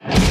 Your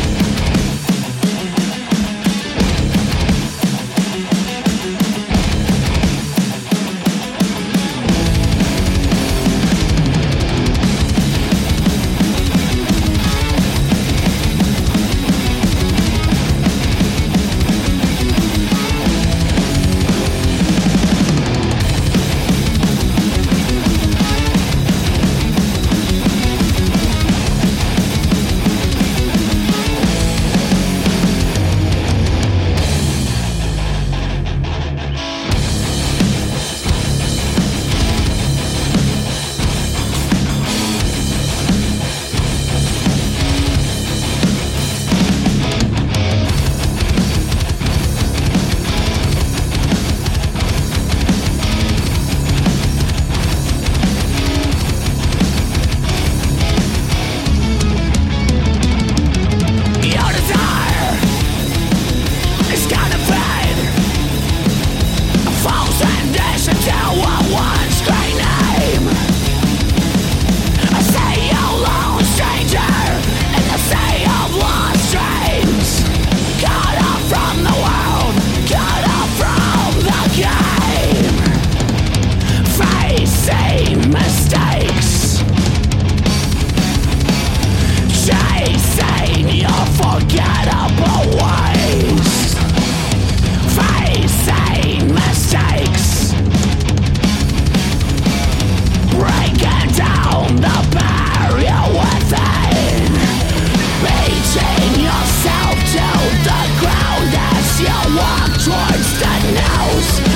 walk towards the nose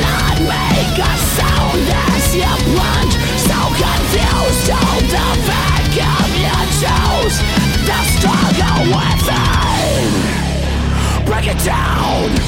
not make a sound as you plunge So confused the The struggle within Break it down.